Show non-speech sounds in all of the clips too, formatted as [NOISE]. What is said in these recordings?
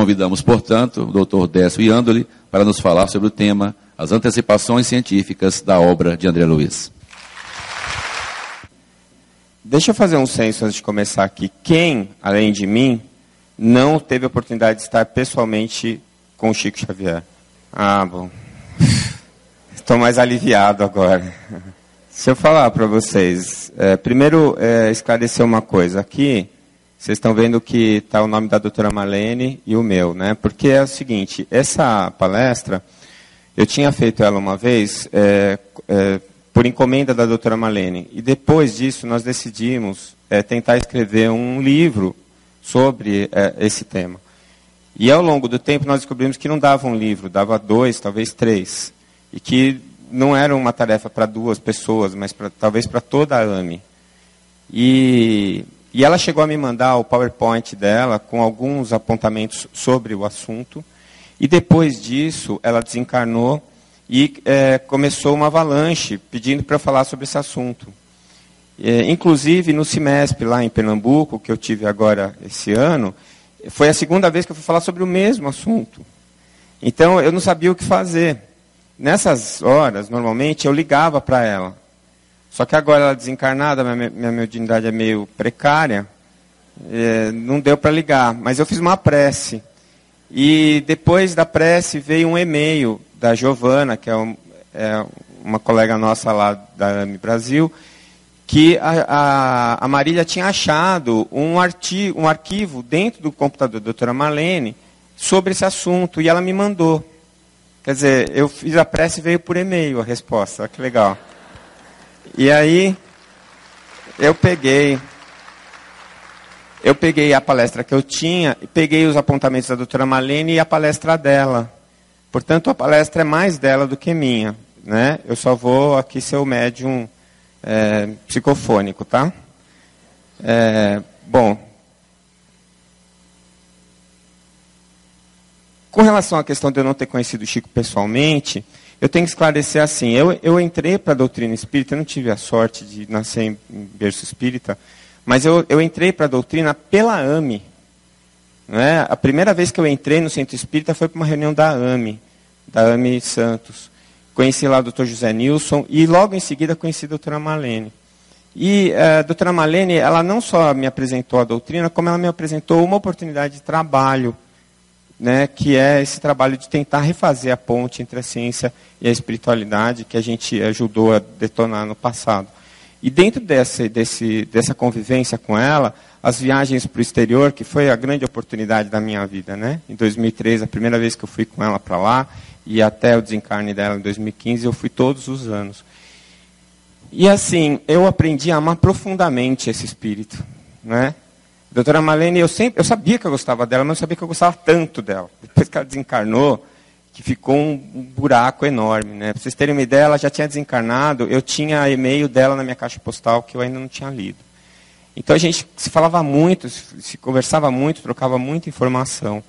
Convidamos, portanto, o Dr. Décio Iandoli para nos falar sobre o tema As antecipações científicas da obra de André Luiz. Deixa eu fazer um censo antes de começar aqui. Quem, além de mim, não teve a oportunidade de estar pessoalmente com o Chico Xavier? Ah, bom. [LAUGHS] Estou mais aliviado agora. [LAUGHS] Se eu falar para vocês, é, primeiro é, esclarecer uma coisa. Aqui, vocês estão vendo que está o nome da doutora Marlene e o meu, né? Porque é o seguinte, essa palestra, eu tinha feito ela uma vez é, é, por encomenda da doutora Marlene. E depois disso, nós decidimos é, tentar escrever um livro sobre é, esse tema. E ao longo do tempo, nós descobrimos que não dava um livro, dava dois, talvez três. E que não era uma tarefa para duas pessoas, mas pra, talvez para toda a AME. E e ela chegou a me mandar o PowerPoint dela com alguns apontamentos sobre o assunto. E depois disso, ela desencarnou e é, começou uma avalanche pedindo para eu falar sobre esse assunto. É, inclusive, no semestre lá em Pernambuco, que eu tive agora esse ano, foi a segunda vez que eu fui falar sobre o mesmo assunto. Então, eu não sabia o que fazer. Nessas horas, normalmente, eu ligava para ela. Só que agora ela desencarnada, minha, minha mediunidade é meio precária, é, não deu para ligar. Mas eu fiz uma prece. E depois da prece veio um e-mail da Giovana, que é, um, é uma colega nossa lá da AMI Brasil, que a, a, a Marília tinha achado um, artigo, um arquivo dentro do computador da doutora Marlene sobre esse assunto, e ela me mandou. Quer dizer, eu fiz a prece e veio por e-mail a resposta, que legal. E aí eu peguei eu peguei a palestra que eu tinha, peguei os apontamentos da doutora Malene e a palestra dela. Portanto, a palestra é mais dela do que minha. Né? Eu só vou aqui ser o médium é, psicofônico, tá? É, bom. Com relação à questão de eu não ter conhecido o Chico pessoalmente, eu tenho que esclarecer assim, eu, eu entrei para a doutrina espírita, eu não tive a sorte de nascer em, berço espírita, mas eu, eu entrei para a doutrina pela AME. Né? A primeira vez que eu entrei no centro espírita foi para uma reunião da AME, da AME Santos. Conheci lá o doutor José Nilson e logo em seguida conheci a doutora Malene. E eh, a doutora Malene, ela não só me apresentou a doutrina, como ela me apresentou uma oportunidade de trabalho né, que é esse trabalho de tentar refazer a ponte entre a ciência e a espiritualidade que a gente ajudou a detonar no passado. E dentro desse, desse, dessa convivência com ela, as viagens para o exterior, que foi a grande oportunidade da minha vida. Né? Em 2003, a primeira vez que eu fui com ela para lá, e até o desencarne dela em 2015, eu fui todos os anos. E assim, eu aprendi a amar profundamente esse espírito. Né? Doutora Marlene, eu, sempre, eu sabia que eu gostava dela, mas não sabia que eu gostava tanto dela. Depois que ela desencarnou, que ficou um buraco enorme. Né? Para vocês terem uma ideia, ela já tinha desencarnado, eu tinha e-mail dela na minha caixa postal que eu ainda não tinha lido. Então a gente se falava muito, se conversava muito, trocava muita informação.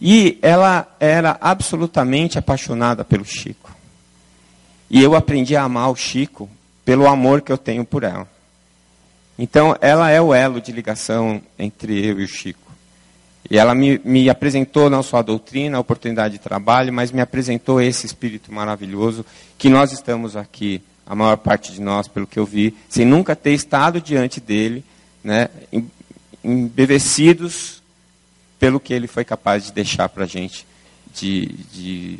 E ela era absolutamente apaixonada pelo Chico. E eu aprendi a amar o Chico pelo amor que eu tenho por ela. Então, ela é o elo de ligação entre eu e o Chico. E ela me, me, apresentou não só a doutrina, a oportunidade de trabalho, mas me apresentou esse espírito maravilhoso que nós estamos aqui, a maior parte de nós, pelo que eu vi, sem nunca ter estado diante dele, né, embevecidos pelo que ele foi capaz de deixar para a gente de, de,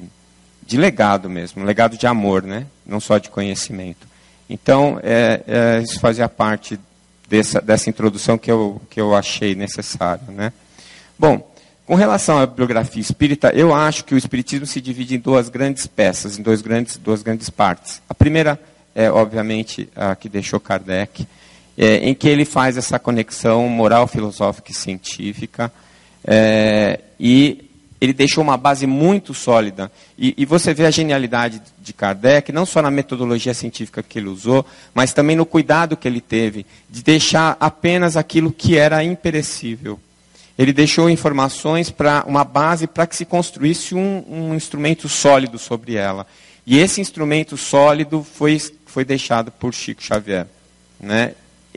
de, legado mesmo, legado de amor, né, não só de conhecimento. Então, é, é, isso fazia parte dessa, dessa introdução que eu, que eu achei necessária. Né? Bom, com relação à bibliografia espírita, eu acho que o espiritismo se divide em duas grandes peças, em dois grandes, duas grandes partes. A primeira é, obviamente, a que deixou Kardec, é, em que ele faz essa conexão moral, filosófica e científica, é, e ele deixou uma base muito sólida. E, e, você vê a genialidade de Kardec, não só na metodologia científica que ele usou, mas também no cuidado que ele teve de deixar apenas aquilo que era imperecível. Ele deixou informações para uma base para que se construísse um, um, instrumento sólido sobre ela. E esse instrumento sólido foi, foi deixado por Chico Xavier, né?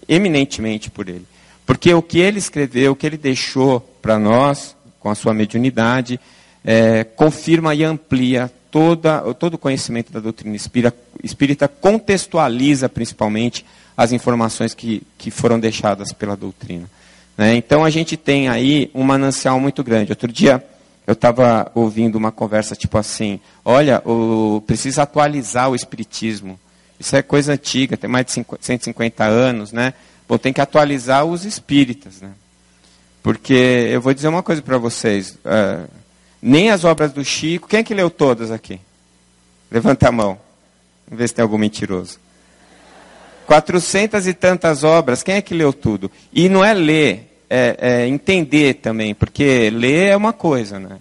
eminentemente por ele. Porque o que ele escreveu, o que ele deixou para nós, com a sua mediunidade, é, confirma e amplia toda, todo o conhecimento da doutrina espírita, espírita, contextualiza principalmente as informações que, que foram deixadas pela doutrina. Né? Então a gente tem aí um manancial muito grande. Outro dia eu estava ouvindo uma conversa tipo assim: olha, o, precisa atualizar o espiritismo. Isso é coisa antiga, tem mais de 50, 150 anos, né? Bom, tem que atualizar os espíritas, né? Porque eu vou dizer uma coisa para vocês: uh, nem as obras do Chico. Quem é que leu todas aqui? Levanta a mão. Vamos ver se tem algum mentiroso. Quatrocentas e tantas obras, quem é que leu tudo? E não é ler, é, é entender também, porque ler é uma coisa, né?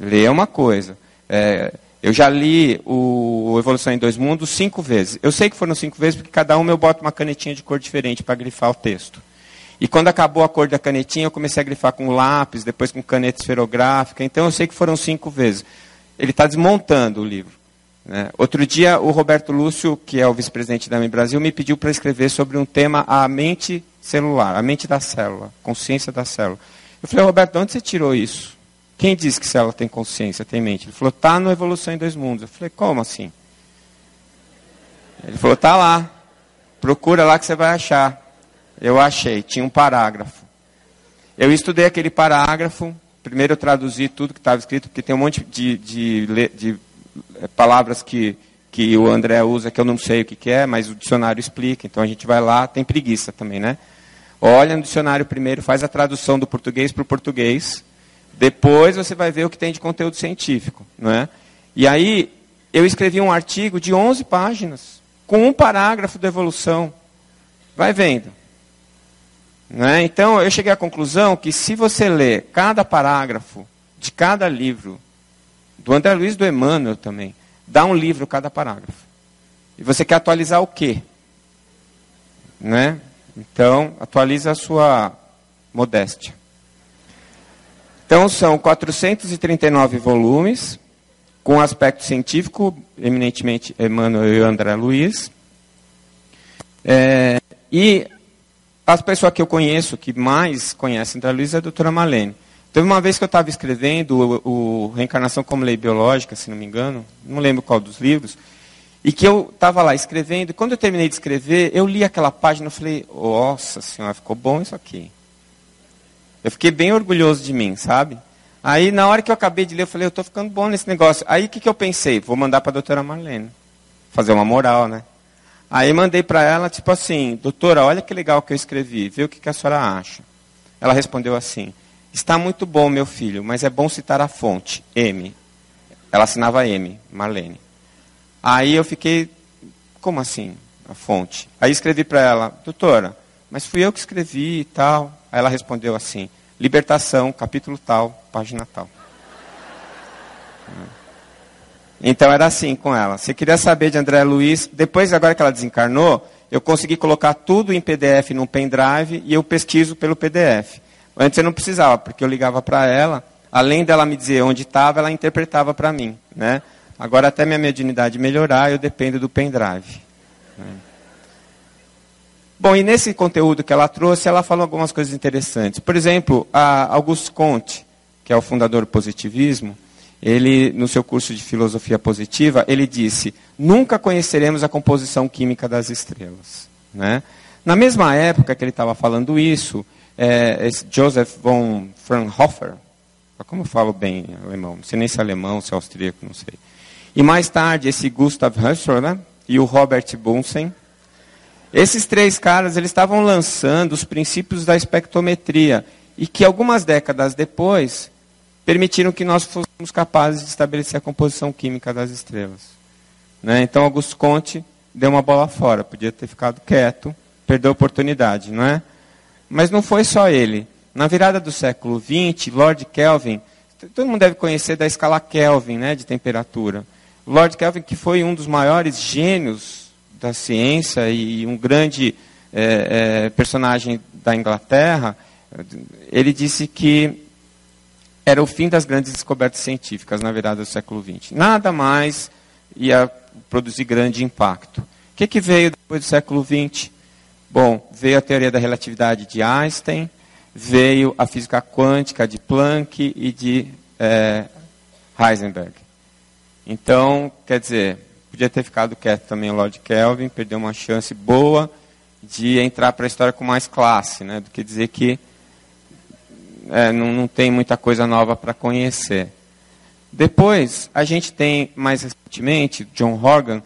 Ler é uma coisa. É, eu já li o Evolução em Dois Mundos cinco vezes. Eu sei que foram cinco vezes, porque cada um eu boto uma canetinha de cor diferente para grifar o texto. E quando acabou a cor da canetinha, eu comecei a grifar com lápis, depois com caneta esferográfica. Então eu sei que foram cinco vezes. Ele está desmontando o livro. Né? Outro dia, o Roberto Lúcio, que é o vice-presidente da AMI Brasil, me pediu para escrever sobre um tema, a mente celular, a mente da célula, consciência da célula. Eu falei, Roberto, de onde você tirou isso? Quem disse que célula tem consciência, tem mente? Ele falou, está no Evolução em Dois Mundos. Eu falei, como assim? Ele falou, está lá. Procura lá que você vai achar. Eu achei, tinha um parágrafo. Eu estudei aquele parágrafo, primeiro eu traduzi tudo que estava escrito, porque tem um monte de, de, de, de eh, palavras que, que o André usa que eu não sei o que, que é, mas o dicionário explica. Então a gente vai lá, tem preguiça também, né? Olha no dicionário primeiro, faz a tradução do português para o português. Depois você vai ver o que tem de conteúdo científico, não é? E aí eu escrevi um artigo de 11 páginas com um parágrafo da evolução. Vai vendo. Né? Então, eu cheguei à conclusão que se você ler cada parágrafo de cada livro, do André Luiz do Emmanuel também, dá um livro cada parágrafo. E você quer atualizar o quê? Né? Então, atualiza a sua modéstia. Então, são 439 volumes, com aspecto científico, eminentemente Emmanuel e André Luiz. É, e as pessoas que eu conheço, que mais conhecem da Luísa, é a doutora Malene. Teve uma vez que eu estava escrevendo o, o, Reencarnação como Lei Biológica, se não me engano, não lembro qual dos livros, e que eu estava lá escrevendo, e quando eu terminei de escrever, eu li aquela página e falei, nossa senhora, ficou bom isso aqui. Eu fiquei bem orgulhoso de mim, sabe? Aí, na hora que eu acabei de ler, eu falei, eu estou ficando bom nesse negócio. Aí, o que, que eu pensei? Vou mandar para a doutora Marlene. Fazer uma moral, né? Aí mandei para ela, tipo assim, doutora, olha que legal que eu escrevi, vê o que, que a senhora acha. Ela respondeu assim, está muito bom, meu filho, mas é bom citar a fonte, M. Ela assinava M, Marlene. Aí eu fiquei, como assim, a fonte? Aí escrevi para ela, doutora, mas fui eu que escrevi e tal. Aí ela respondeu assim, libertação, capítulo tal, página tal. Então era assim com ela. Você queria saber de André Luiz, depois agora que ela desencarnou, eu consegui colocar tudo em PDF num pendrive e eu pesquiso pelo PDF. Antes eu não precisava, porque eu ligava para ela, além dela me dizer onde estava, ela interpretava para mim. Né? Agora até minha mediunidade melhorar, eu dependo do pendrive. Né? Bom, e nesse conteúdo que ela trouxe, ela falou algumas coisas interessantes. Por exemplo, a Auguste Comte, que é o fundador do positivismo, ele, no seu curso de filosofia positiva, ele disse: nunca conheceremos a composição química das estrelas. Né? Na mesma época que ele estava falando isso, é, Joseph von Fraunhofer, como eu falo bem alemão, não sei nem se é alemão, se é austríaco, não sei. E mais tarde, esse Gustav Husserl né, e o Robert Bunsen, esses três caras eles estavam lançando os princípios da espectrometria e que algumas décadas depois permitiram que nós fôssemos capazes de estabelecer a composição química das estrelas. Né? Então, Augusto Conte deu uma bola fora, podia ter ficado quieto, perdeu a oportunidade, não é? Mas não foi só ele. Na virada do século XX, Lord Kelvin, todo mundo deve conhecer da escala Kelvin, né, de temperatura. Lord Kelvin, que foi um dos maiores gênios da ciência e um grande é, é, personagem da Inglaterra, ele disse que era o fim das grandes descobertas científicas na virada do século XX. Nada mais ia produzir grande impacto. O que, que veio depois do século XX? Bom, veio a teoria da relatividade de Einstein, veio a física quântica de Planck e de é, Heisenberg. Então, quer dizer, podia ter ficado quieto também o Lord Kelvin, perdeu uma chance boa de entrar para a história com mais classe, né, do que dizer que é, não, não tem muita coisa nova para conhecer. Depois, a gente tem, mais recentemente, John Horgan,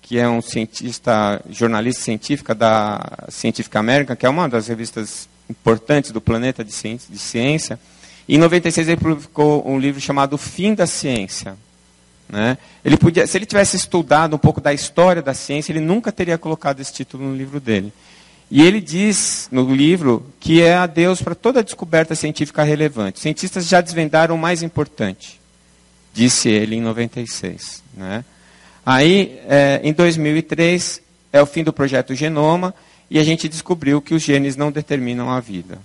que é um cientista, jornalista científica da Scientific American, que é uma das revistas importantes do planeta de ciência. De ciência. E em 96 ele publicou um livro chamado O Fim da Ciência. Né? Ele podia, se ele tivesse estudado um pouco da história da ciência, ele nunca teria colocado esse título no livro dele. E ele diz no livro que é adeus para toda descoberta científica relevante. Cientistas já desvendaram o mais importante, disse ele em 96. Né? Aí, é, em 2003, é o fim do projeto Genoma, e a gente descobriu que os genes não determinam a vida.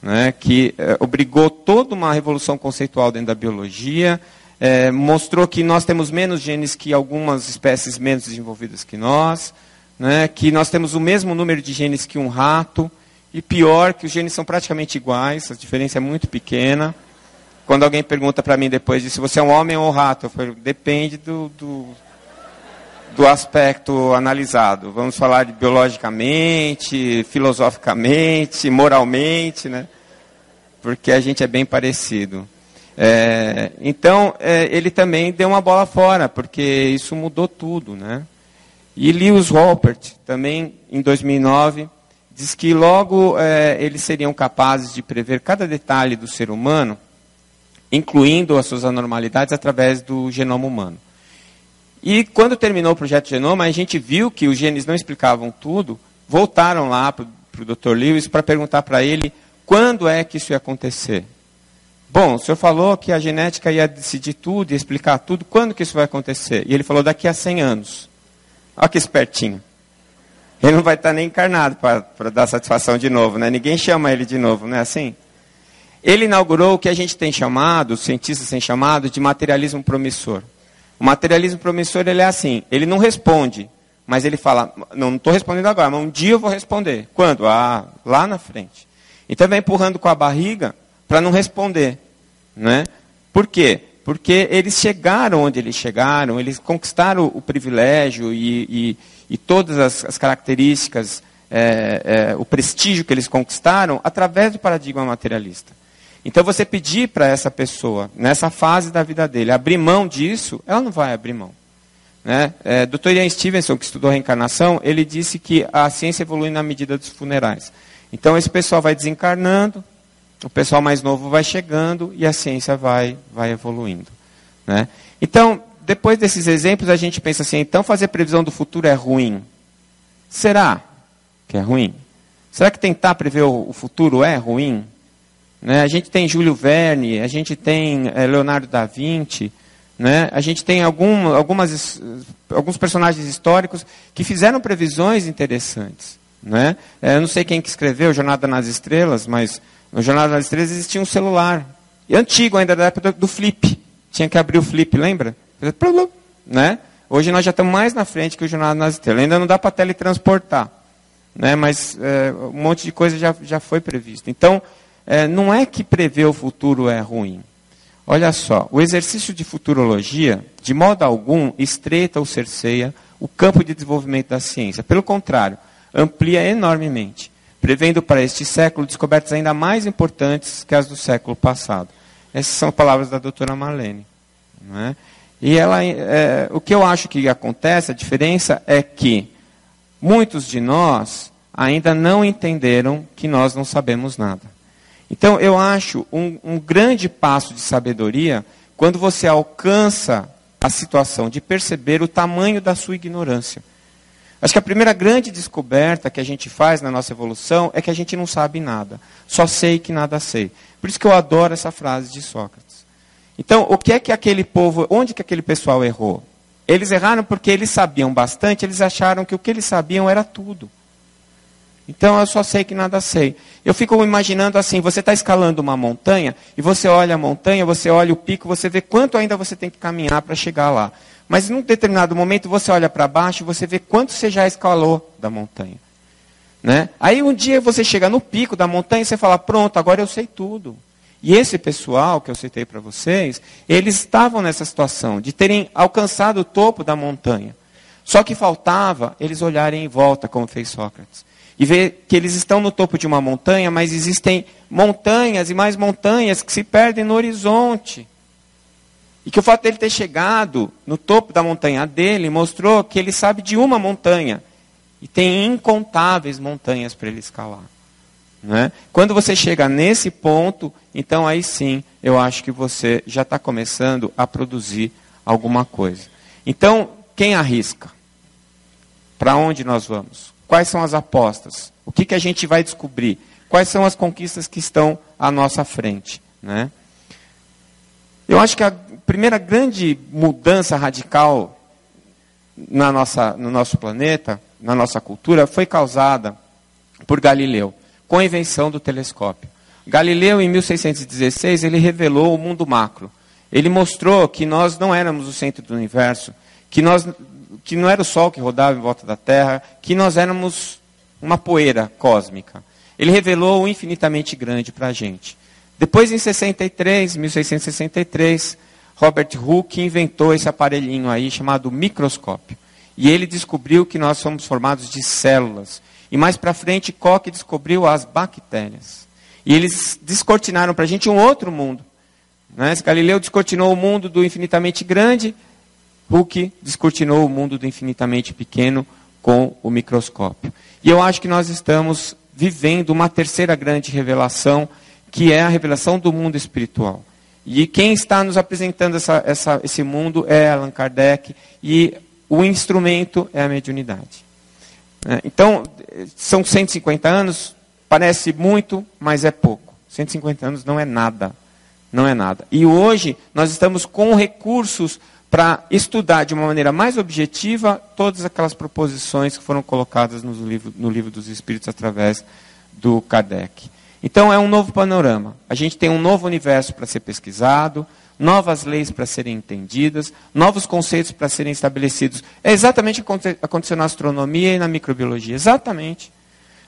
Né? Que é, obrigou toda uma revolução conceitual dentro da biologia, é, mostrou que nós temos menos genes que algumas espécies menos desenvolvidas que nós, né? que nós temos o mesmo número de genes que um rato, e pior, que os genes são praticamente iguais, a diferença é muito pequena. Quando alguém pergunta para mim depois disso, você é um homem ou um rato? Eu falo, depende do, do do aspecto analisado. Vamos falar de biologicamente, filosoficamente, moralmente, né? Porque a gente é bem parecido. É, então, é, ele também deu uma bola fora, porque isso mudou tudo, né? E Lewis Wolpert, também em 2009, diz que logo é, eles seriam capazes de prever cada detalhe do ser humano, incluindo as suas anormalidades através do genoma humano. E quando terminou o projeto Genoma, a gente viu que os genes não explicavam tudo, voltaram lá para o Dr. Lewis para perguntar para ele quando é que isso ia acontecer. Bom, o senhor falou que a genética ia decidir tudo, ia explicar tudo, quando que isso vai acontecer? E ele falou, daqui a 100 anos. Olha que espertinho. Ele não vai estar nem encarnado para dar satisfação de novo, né? Ninguém chama ele de novo, não é assim? Ele inaugurou o que a gente tem chamado, os cientistas têm chamado, de materialismo promissor. O materialismo promissor ele é assim, ele não responde, mas ele fala, não estou respondendo agora, mas um dia eu vou responder. Quando? Ah, lá na frente. Então vai empurrando com a barriga para não responder. Né? Por quê? Porque eles chegaram onde eles chegaram, eles conquistaram o, privilégio e, e, e todas as, as características, é, é, o prestígio que eles conquistaram através do paradigma materialista. Então você pedir para essa pessoa, nessa fase da vida dele, abrir mão disso, ela não vai abrir mão. Né? É, Dr. Ian Stevenson, que estudou reencarnação, ele disse que a ciência evolui na medida dos funerais. Então esse pessoal vai desencarnando, o pessoal mais novo vai chegando e a ciência vai, vai evoluindo. Né? Então, depois desses exemplos, a gente pensa assim, então fazer previsão do futuro é ruim. Será que é ruim? Será que tentar prever o futuro é ruim? Né? A gente tem Júlio Verne, a gente tem é, Leonardo da Vinci, né? a gente tem algum, algumas, alguns personagens históricos que fizeram previsões interessantes. Né? É, eu não sei quem que escreveu Jornada nas Estrelas, mas no Jornada nas Estrelas existia um celular. Antigo ainda, da época do, flip. Tinha que abrir o flip, lembra? Né? Hoje nós já estamos mais na frente que o Jornada nas Estrelas. Ainda não dá para teletransportar. Né? Mas é, um monte de coisa já, já foi previsto. Então, é, não é que prever o futuro é ruim. Olha só, o exercício de futurologia, de modo algum, estreita ou cerceia o campo de desenvolvimento da ciência. Pelo contrário, amplia enormemente, prevendo para este século descobertas ainda mais importantes que as do século passado. Essas são palavras da doutora Marlene. É? E ela, é, o que eu acho que acontece, a diferença é que muitos de nós ainda não entenderam que nós não sabemos nada. Então, eu acho um, um grande passo de sabedoria quando você alcança a situação de perceber o tamanho da sua ignorância. Acho que a primeira grande descoberta que a gente faz na nossa evolução é que a gente não sabe nada. Só sei que nada sei. Por isso que eu adoro essa frase de Sócrates. Então, o que é que aquele povo, onde que aquele pessoal errou? Eles erraram porque eles sabiam bastante, eles acharam que o que eles sabiam era tudo. Então eu só sei que nada sei. Eu fico imaginando assim: você está escalando uma montanha e você olha a montanha, você olha o pico, você vê quanto ainda você tem que caminhar para chegar lá. Mas em um determinado momento você olha para baixo e você vê quanto você já escalou da montanha. Né? Aí um dia você chega no pico da montanha e você fala, pronto, agora eu sei tudo. E esse pessoal que eu citei para vocês, eles estavam nessa situação de terem alcançado o topo da montanha. Só que faltava eles olharem em volta, como fez Sócrates. E ver que eles estão no topo de uma montanha, mas existem montanhas e mais montanhas que se perdem no horizonte. E que o fato dele ter chegado no topo da montanha dele mostrou que ele sabe de uma montanha. E tem incontáveis montanhas para ele escalar. Né? Quando você chega nesse ponto, então aí sim eu acho que você já está começando a produzir alguma coisa. Então, quem arrisca? Para onde nós vamos? Quais são as apostas? O que, que a gente vai descobrir? Quais são as conquistas que estão à nossa frente? Né? Eu acho que a primeira grande mudança radical na nossa, no nosso planeta, na nossa cultura, foi causada por Galileu, com a invenção do telescópio. Galileu, em 1616, ele revelou o mundo macro. Ele mostrou que nós não éramos o centro do universo, que, nós, que não era o Sol que rodava em volta da Terra, que nós éramos uma poeira cósmica. Ele revelou o infinitamente grande para a gente. Depois, em 63, 1663, Robert Hooke inventou esse aparelhinho aí chamado microscópio. E ele descobriu que nós somos formados de células. E mais para frente, Koch descobriu as bactérias. E eles descortinaram para a gente um outro mundo. Né? Galileu descortinou o mundo do infinitamente grande, Hooke descortinou o mundo do infinitamente pequeno com o microscópio. E eu acho que nós estamos vivendo uma terceira grande revelação que é a revelação do mundo espiritual. E quem está nos apresentando essa, essa, esse mundo é Allan Kardec, e o instrumento é a mediunidade. É, então, são 150 anos, parece muito, mas é pouco. 150 anos não é nada. Não é nada. E hoje nós estamos com recursos para estudar de uma maneira mais objetiva todas aquelas proposições que foram colocadas no livro, no livro dos Espíritos através do Kardec. Então é um novo panorama. A gente tem um novo universo para ser pesquisado, novas leis para serem entendidas, novos conceitos para serem estabelecidos. É exatamente o que aconteceu na astronomia e na microbiologia. Exatamente.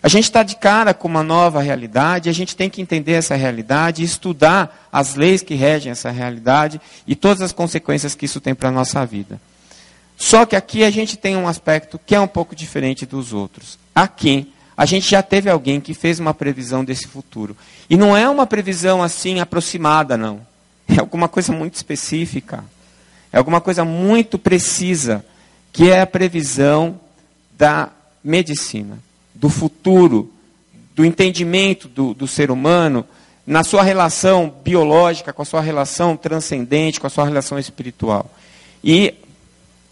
A gente está de cara com uma nova realidade, a gente tem que entender essa realidade, estudar as leis que regem essa realidade e todas as consequências que isso tem para a nossa vida. Só que aqui a gente tem um aspecto que é um pouco diferente dos outros. Aqui, a gente já teve alguém que fez uma previsão desse futuro. E não é uma previsão assim aproximada, não. É alguma coisa muito específica. É alguma coisa muito precisa, que é a previsão da medicina, do futuro, do entendimento do, do ser humano na sua relação biológica, com a sua relação transcendente, com a sua relação espiritual. E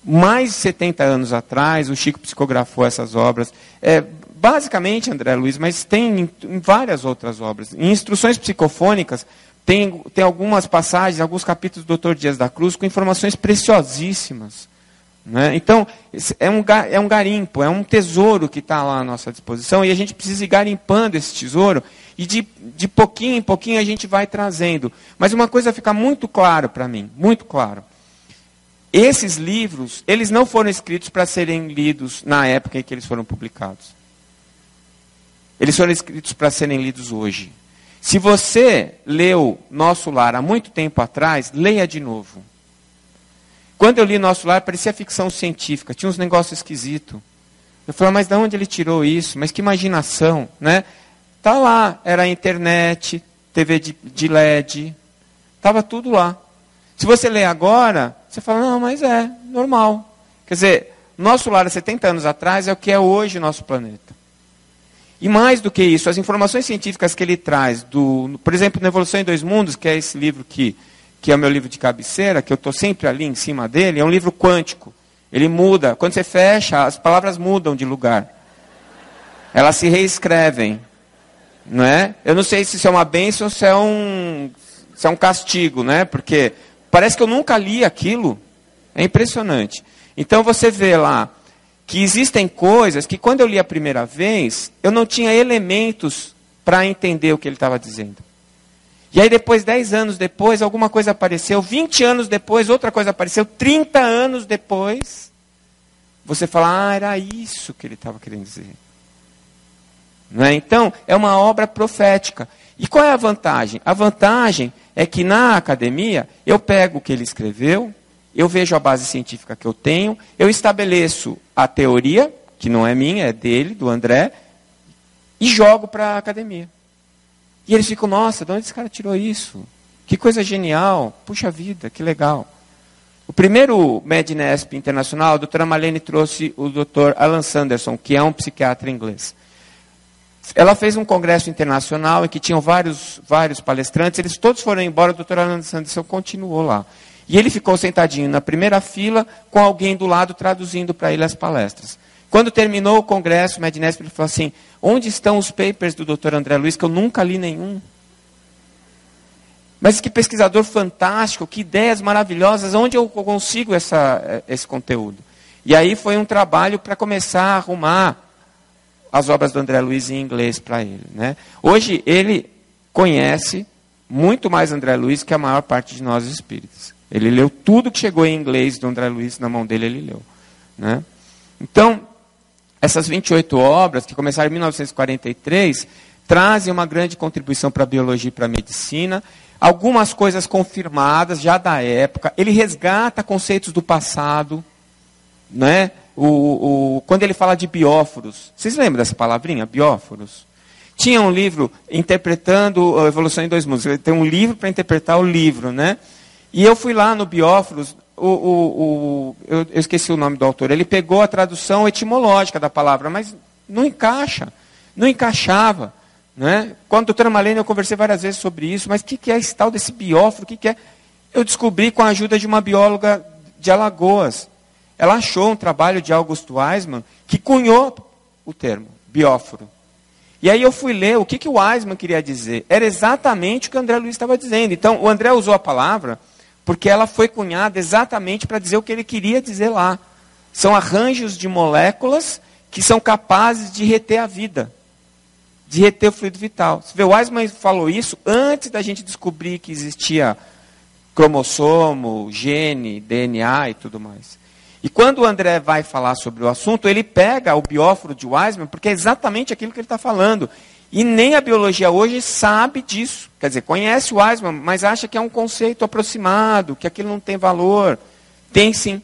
mais de 70 anos atrás, o Chico psicografou essas obras. É, basicamente, André Luiz, mas tem em, em várias outras obras. Em instruções psicofônicas, tem, tem algumas passagens, alguns capítulos do Dr. Dias da Cruz com informações preciosíssimas. Né? Então, é um, é um garimpo, é um tesouro que está lá à nossa disposição e a gente precisa ir garimpando esse tesouro e de, de pouquinho em pouquinho a gente vai trazendo. Mas uma coisa fica muito claro para mim, muito claro. Esses livros, eles não foram escritos para serem lidos na época em que eles foram publicados. Eles foram escritos para serem lidos hoje. Se você leu Nosso Lar há muito tempo atrás, leia de novo. Quando eu li Nosso Lar, parecia ficção científica, tinha uns negócios esquisitos. Eu falei, mas de onde ele tirou isso? Mas que imaginação, né? Tá lá, era a internet, TV de, de LED, estava tudo lá. Se você lê agora, você fala, não, mas é normal. Quer dizer, nosso lar há 70 anos atrás é o que é hoje nosso planeta. E mais do que isso, as informações científicas que ele traz, do, por exemplo, na Evolução em Dois Mundos, que é esse livro que, que é o meu livro de cabeceira, que eu estou sempre ali em cima dele, é um livro quântico. Ele muda. Quando você fecha, as palavras mudam de lugar. Elas se reescrevem. Não é? Eu não sei se isso é uma bênção ou se é um, se é um castigo, né? Porque parece que eu nunca li aquilo. É impressionante. Então você vê lá que existem coisas que quando eu li a primeira vez, eu não tinha elementos para entender o que ele estava dizendo. E aí depois, 10 anos depois, alguma coisa apareceu, 20 anos depois, outra coisa apareceu, 30 anos depois, você fala, ah, era isso que ele estava querendo dizer. Né? Então, é uma obra profética. E qual é a vantagem? A vantagem é que na academia eu pego o que ele escreveu, eu vejo a base científica que eu tenho, eu estabeleço a teoria, que não é minha, é dele, do André, e jogo para a academia. E eles ficam, nossa, de onde esse cara tirou isso? Que coisa genial, puxa vida, que legal. O primeiro Mednesp internacional, a doutora Malene trouxe o doutor Alan Sanderson, que é um psiquiatra inglês. Ela fez um congresso internacional em que tinham vários, vários palestrantes, eles todos foram embora, o doutor Alan Sanderson continuou lá. E ele ficou sentadinho na primeira fila, com alguém do lado traduzindo para ele as palestras. Quando terminou o congresso, o ele falou assim: onde estão os papers do doutor André Luiz, que eu nunca li nenhum? Mas que pesquisador fantástico, que ideias maravilhosas, onde eu consigo essa, esse conteúdo? E aí foi um trabalho para começar a arrumar as obras do André Luiz em inglês para ele. Né? Hoje ele conhece muito mais André Luiz que a maior parte de nós espíritas. Ele leu tudo que chegou em inglês do André Luiz, na mão dele ele leu. Né? Então, essas 28 obras, que começaram em 1943, trazem uma grande contribuição para a biologia e para a medicina algumas coisas confirmadas já da época. Ele resgata conceitos do passado, né? O, o, quando ele fala de bióforos, vocês lembram dessa palavrinha, bióforos? Tinha um livro interpretando a evolução em dois mundos. Tem um livro para interpretar o livro, né? E eu fui lá no bióforos, o, o, eu, eu esqueci o nome do autor. Ele pegou a tradução etimológica da palavra, mas não encaixa, não encaixava. Né? Com a doutora Malene eu conversei várias vezes sobre isso, mas o que, que é esse tal desse bióforo? O que, que é? Eu descobri com a ajuda de uma bióloga de Alagoas. Ela achou um trabalho de Augusto Weismann que cunhou o termo, bióforo. E aí eu fui ler o que, que o Weismann queria dizer. Era exatamente o que o André Luiz estava dizendo. Então, o André usou a palavra porque ela foi cunhada exatamente para dizer o que ele queria dizer lá. São arranjos de moléculas que são capazes de reter a vida de reter o fluido vital. Você vê, o Weismann falou isso antes da gente descobrir que existia cromossomo, gene, DNA e tudo mais. E quando o André vai falar sobre o assunto, ele pega o bióforo de Weismann, porque é exatamente aquilo que ele está falando. E nem a biologia hoje sabe disso. Quer dizer, conhece o Weismann, mas acha que é um conceito aproximado, que aquilo não tem valor. Tem sim.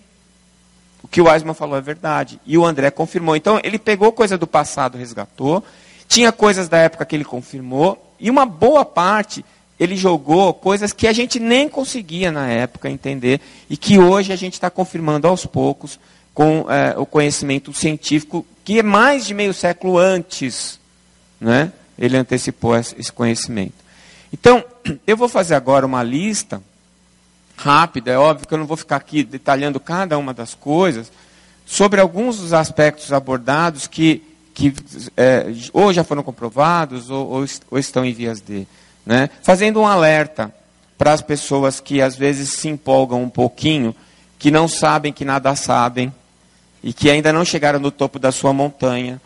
O que o Weismann falou é verdade. E o André confirmou. Então, ele pegou coisa do passado, resgatou, tinha coisas da época que ele confirmou, e uma boa parte ele jogou coisas que a gente nem conseguia na época entender, e que hoje a gente está confirmando aos poucos com é, o conhecimento científico, que é mais de meio século antes. Né? Ele antecipou esse conhecimento. Então, [CLEARS THROAT] eu vou fazer agora uma lista rápida, é óbvio que eu não vou ficar aqui detalhando cada uma das coisas, sobre alguns dos aspectos abordados que que é, ou já foram comprovados ou, ou, ou estão em vias de. Né? Fazendo um alerta para as pessoas que às vezes se empolgam um pouquinho, que não sabem que nada sabem e que ainda não chegaram no topo da sua montanha.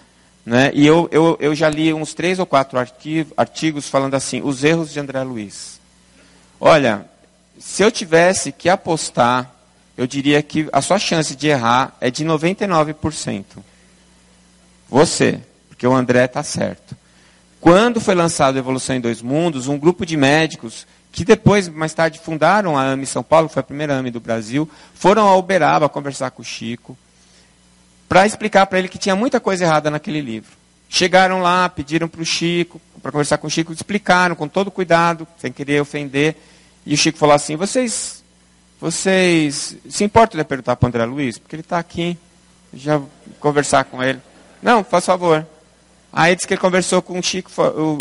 Né? E eu, eu, eu já li uns três ou quatro artigos, artigos falando assim: os erros de André Luiz. Olha, se eu tivesse que apostar, eu diria que a sua chance de errar é de 99%. Você, porque o André está certo. Quando foi lançado Evolução em Dois Mundos, um grupo de médicos que depois, mais tarde, fundaram a AME São Paulo, que foi a primeira AME do Brasil, foram a Uberaba conversar com o Chico, para explicar para ele que tinha muita coisa errada naquele livro. Chegaram lá, pediram para o Chico, para conversar com o Chico, explicaram com todo cuidado, sem querer ofender, e o Chico falou assim, vocês, vocês se importam de perguntar para o André Luiz? Porque ele está aqui, já conversar com ele. Não, faz favor. Aí disse que ele conversou com o Chico,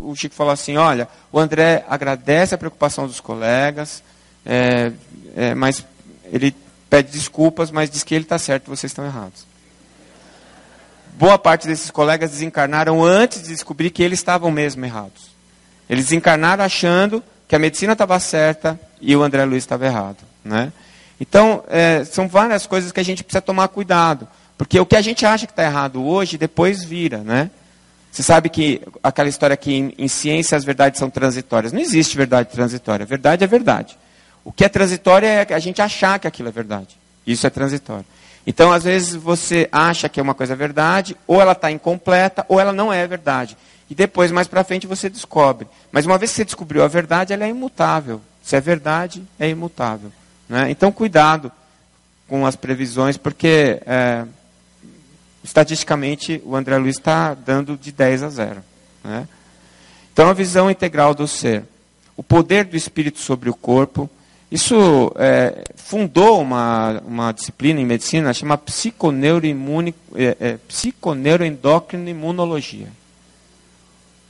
o Chico falou assim, olha, o André agradece a preocupação dos colegas, é, é, mas ele pede desculpas, mas diz que ele está certo, vocês estão errados. Boa parte desses colegas desencarnaram antes de descobrir que eles estavam mesmo errados. Eles desencarnaram achando que a medicina estava certa e o André Luiz estava errado. Né? Então, é, são várias coisas que a gente precisa tomar cuidado. Porque o que a gente acha que está errado hoje, depois vira, né? Você sabe que aquela história que em, em, ciência as verdades são transitórias. Não existe verdade transitória. Verdade é verdade. O que é transitório é a gente achar que aquilo é verdade. Isso é transitório. Então, às vezes, você acha que é uma coisa verdade, ou ela está incompleta, ou ela não é verdade. E depois, mais para frente, você descobre. Mas uma vez que você descobriu a verdade, ela é imutável. Se é verdade, é imutável. Né? Então, cuidado com as previsões, porque é, estatisticamente o André Luiz está dando de 10 a 0. Né? Então, a visão integral do ser. O poder do espírito sobre o corpo. Isso é, fundou uma, uma disciplina em medicina chama psiconeuroimune, é, é, psiconeuroendócrina imunologia.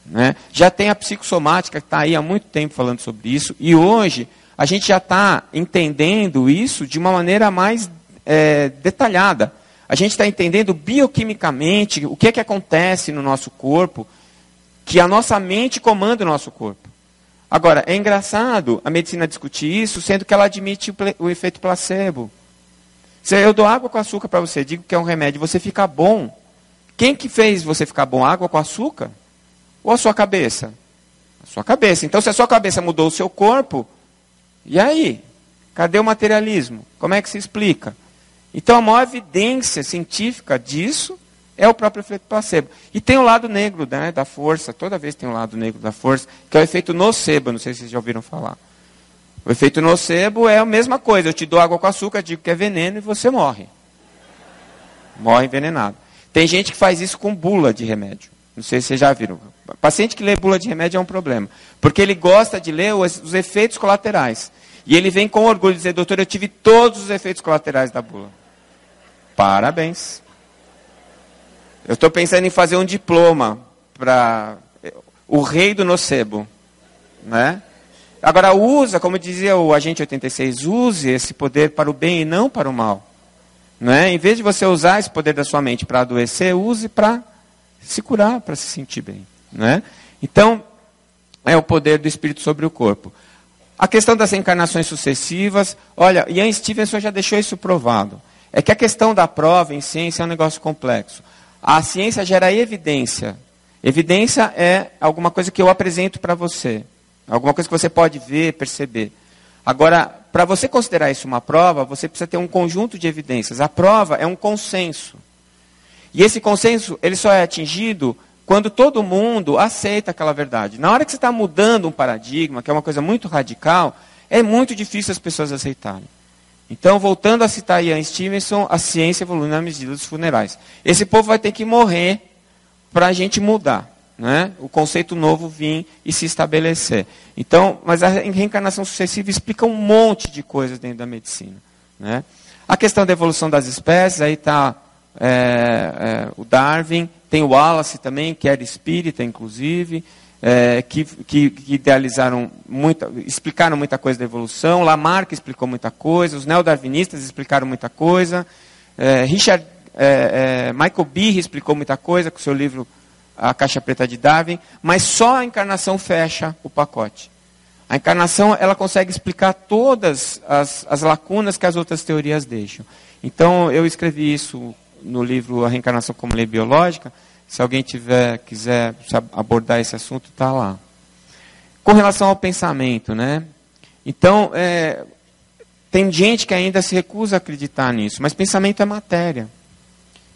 Né? Já tem a psicossomática que está aí há muito tempo falando sobre isso, e hoje a gente já está entendendo isso de uma maneira mais é, detalhada. A gente está entendendo bioquimicamente o que é que acontece no nosso corpo, que a nossa mente comanda o nosso corpo. Agora, é engraçado a medicina discutir isso, sendo que ela admite o, o efeito placebo. Se eu dou água com açúcar para você, digo que é um remédio, você fica bom. Quem que fez você ficar bom? Água com açúcar? Ou a sua cabeça? A sua cabeça. Então, se a sua cabeça mudou o seu corpo, e aí? Cadê o materialismo? Como é que se explica? Então, a maior evidência científica disso é o próprio efeito placebo. E tem o lado negro né, da força, toda vez tem o lado negro da força, que é o efeito nocebo, não sei se vocês já ouviram falar. O efeito nocebo é a mesma coisa, eu te dou água com açúcar, digo que é veneno e você morre. Morre envenenado. Tem gente que faz isso com bula de remédio. Não sei se vocês já viram. Paciente que lê bula de remédio é um problema. Porque ele gosta de ler os, os efeitos colaterais. E ele vem com orgulho dizer, doutor, eu tive todos os efeitos colaterais da bula. Parabéns. Eu estou pensando em fazer um diploma para o rei do nocebo. Né? Agora, usa, como dizia o agente 86, use esse poder para o bem e não para o mal. Né? Em vez de você usar esse poder da sua mente para adoecer, use para se curar, para se sentir bem. Né? Então, é o poder do espírito sobre o corpo. A questão das encarnações sucessivas, olha, Ian Stevenson já deixou isso provado. É que a questão da prova em ciência é um negócio complexo. A ciência gera evidência. Evidência é alguma coisa que eu apresento para você. Alguma coisa que você pode ver, perceber. Agora, para você considerar isso uma prova, você precisa ter um conjunto de evidências. A prova é um consenso. E esse consenso, ele só é atingido quando todo mundo aceita aquela verdade. Na hora que você está mudando um paradigma, que é uma coisa muito radical, é muito difícil as pessoas aceitarem. Então, voltando a citar Ian Stevenson, a ciência evolui na medida dos funerais. Esse povo vai ter que morrer para a gente mudar. Né? O conceito novo vir e se estabelecer. Então, mas a reencarnação sucessiva explica um monte de coisas dentro da medicina. Né? A questão da evolução das espécies, aí está é, é, o Darwin, tem o Wallace também, que era espírita, inclusive, é, que, que, que, idealizaram muita, explicaram muita coisa da evolução. Lamarck explicou muita coisa, os neodarwinistas explicaram muita coisa. É, Richard, é, é, Michael Behe explicou muita coisa com seu livro A Caixa Preta de Darwin, mas só a encarnação fecha o pacote. A encarnação ela consegue explicar todas as, as lacunas que as outras teorias deixam. Então eu escrevi isso no livro A Reencarnação como Lei Biológica. Se alguém tiver, quiser abordar esse assunto, está lá. Com relação ao pensamento, né? Então, é, tem gente que ainda se recusa a acreditar nisso, mas pensamento é matéria.